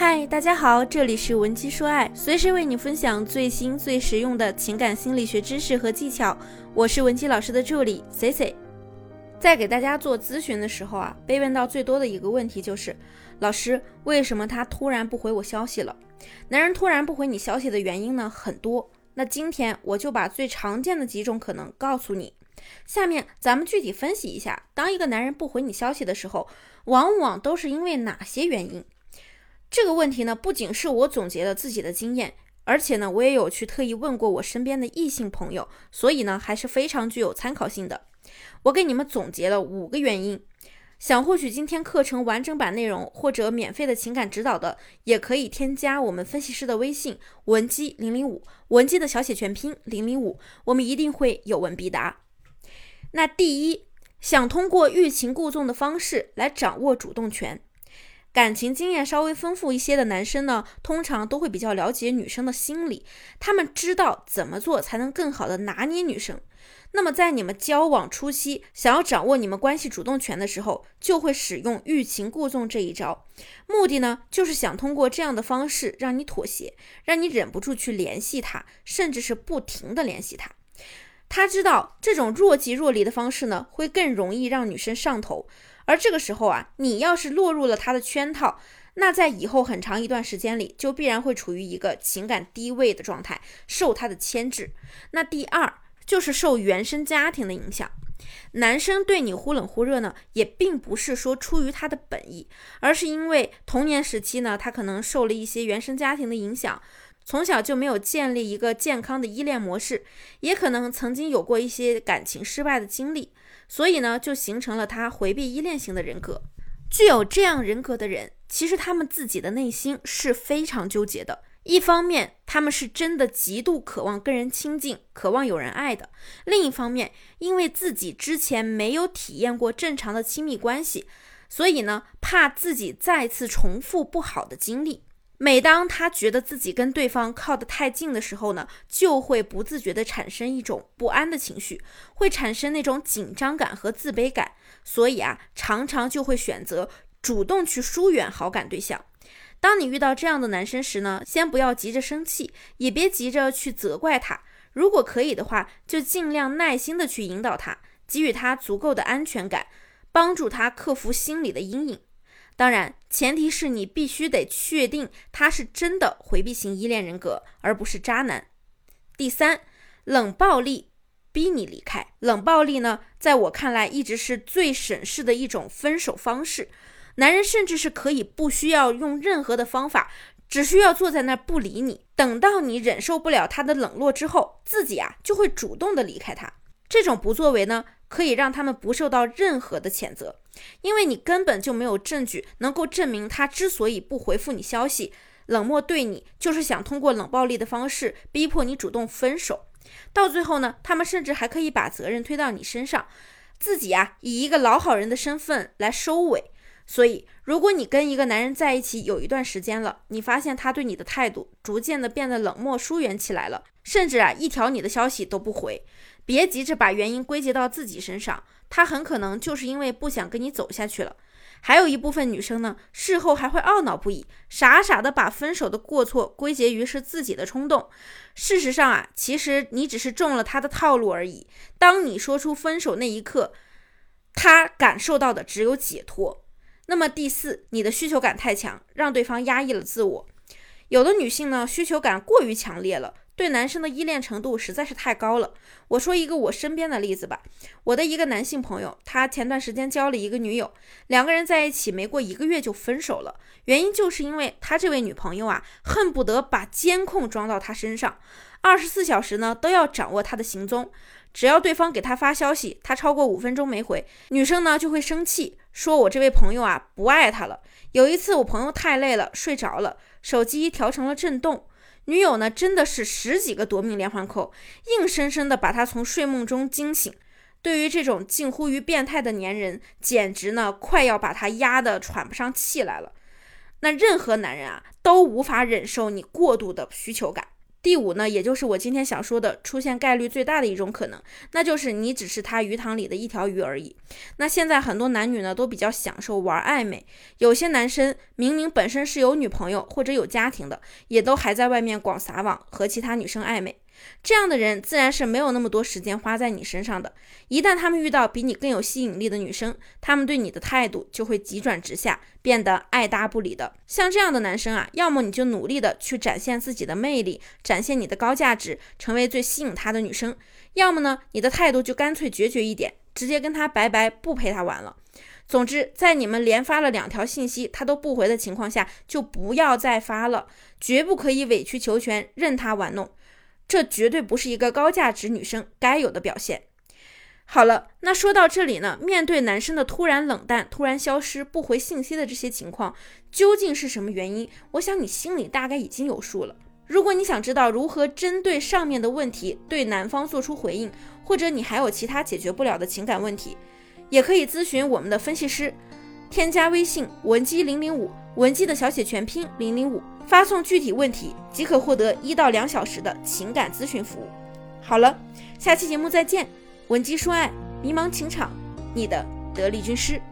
嗨，大家好，这里是文姬说爱，随时为你分享最新最实用的情感心理学知识和技巧。我是文姬老师的助理 C C。在给大家做咨询的时候啊，被问到最多的一个问题就是，老师，为什么他突然不回我消息了？男人突然不回你消息的原因呢很多，那今天我就把最常见的几种可能告诉你。下面咱们具体分析一下，当一个男人不回你消息的时候，往往都是因为哪些原因？这个问题呢，不仅是我总结了自己的经验，而且呢，我也有去特意问过我身边的异性朋友，所以呢，还是非常具有参考性的。我给你们总结了五个原因，想获取今天课程完整版内容或者免费的情感指导的，也可以添加我们分析师的微信文姬零零五，文姬的小写全拼零零五，我们一定会有问必答。那第一，想通过欲擒故纵的方式来掌握主动权。感情经验稍微丰富一些的男生呢，通常都会比较了解女生的心理，他们知道怎么做才能更好的拿捏女生。那么在你们交往初期，想要掌握你们关系主动权的时候，就会使用欲擒故纵这一招，目的呢，就是想通过这样的方式让你妥协，让你忍不住去联系他，甚至是不停的联系他。他知道这种若即若离的方式呢，会更容易让女生上头。而这个时候啊，你要是落入了他的圈套，那在以后很长一段时间里，就必然会处于一个情感低位的状态，受他的牵制。那第二就是受原生家庭的影响，男生对你忽冷忽热呢，也并不是说出于他的本意，而是因为童年时期呢，他可能受了一些原生家庭的影响，从小就没有建立一个健康的依恋模式，也可能曾经有过一些感情失败的经历。所以呢，就形成了他回避依恋型的人格。具有这样人格的人，其实他们自己的内心是非常纠结的。一方面，他们是真的极度渴望跟人亲近，渴望有人爱的；另一方面，因为自己之前没有体验过正常的亲密关系，所以呢，怕自己再次重复不好的经历。每当他觉得自己跟对方靠得太近的时候呢，就会不自觉地产生一种不安的情绪，会产生那种紧张感和自卑感，所以啊，常常就会选择主动去疏远好感对象。当你遇到这样的男生时呢，先不要急着生气，也别急着去责怪他，如果可以的话，就尽量耐心的去引导他，给予他足够的安全感，帮助他克服心理的阴影。当然，前提是你必须得确定他是真的回避型依恋人格，而不是渣男。第三，冷暴力逼你离开。冷暴力呢，在我看来一直是最省事的一种分手方式。男人甚至是可以不需要用任何的方法，只需要坐在那儿不理你，等到你忍受不了他的冷落之后，自己啊就会主动的离开他。这种不作为呢？可以让他们不受到任何的谴责，因为你根本就没有证据能够证明他之所以不回复你消息、冷漠对你，就是想通过冷暴力的方式逼迫你主动分手。到最后呢，他们甚至还可以把责任推到你身上，自己啊以一个老好人的身份来收尾。所以，如果你跟一个男人在一起有一段时间了，你发现他对你的态度逐渐的变得冷漠疏远起来了，甚至啊一条你的消息都不回。别急着把原因归结到自己身上，他很可能就是因为不想跟你走下去了。还有一部分女生呢，事后还会懊恼不已，傻傻的把分手的过错归结于是自己的冲动。事实上啊，其实你只是中了他的套路而已。当你说出分手那一刻，他感受到的只有解脱。那么第四，你的需求感太强，让对方压抑了自我。有的女性呢，需求感过于强烈了。对男生的依恋程度实在是太高了。我说一个我身边的例子吧，我的一个男性朋友，他前段时间交了一个女友，两个人在一起没过一个月就分手了。原因就是因为他这位女朋友啊，恨不得把监控装到他身上，二十四小时呢都要掌握他的行踪。只要对方给他发消息，他超过五分钟没回，女生呢就会生气，说我这位朋友啊不爱他了。有一次我朋友太累了睡着了，手机调成了震动。女友呢，真的是十几个夺命连环扣，硬生生的把他从睡梦中惊醒。对于这种近乎于变态的粘人，简直呢快要把他压得喘不上气来了。那任何男人啊，都无法忍受你过度的需求感。第五呢，也就是我今天想说的，出现概率最大的一种可能，那就是你只是他鱼塘里的一条鱼而已。那现在很多男女呢，都比较享受玩暧昧，有些男生明明本身是有女朋友或者有家庭的，也都还在外面广撒网和其他女生暧昧。这样的人自然是没有那么多时间花在你身上的。一旦他们遇到比你更有吸引力的女生，他们对你的态度就会急转直下，变得爱搭不理的。像这样的男生啊，要么你就努力的去展现自己的魅力，展现你的高价值，成为最吸引他的女生；要么呢，你的态度就干脆决绝一点，直接跟他拜拜，不陪他玩了。总之，在你们连发了两条信息他都不回的情况下，就不要再发了，绝不可以委曲求全，任他玩弄。这绝对不是一个高价值女生该有的表现。好了，那说到这里呢，面对男生的突然冷淡、突然消失、不回信息的这些情况，究竟是什么原因？我想你心里大概已经有数了。如果你想知道如何针对上面的问题对男方做出回应，或者你还有其他解决不了的情感问题，也可以咨询我们的分析师。添加微信文姬零零五，文姬的小写全拼零零五。发送具体问题即可获得一到两小时的情感咨询服务。好了，下期节目再见。文姬说爱，迷茫情场，你的得力军师。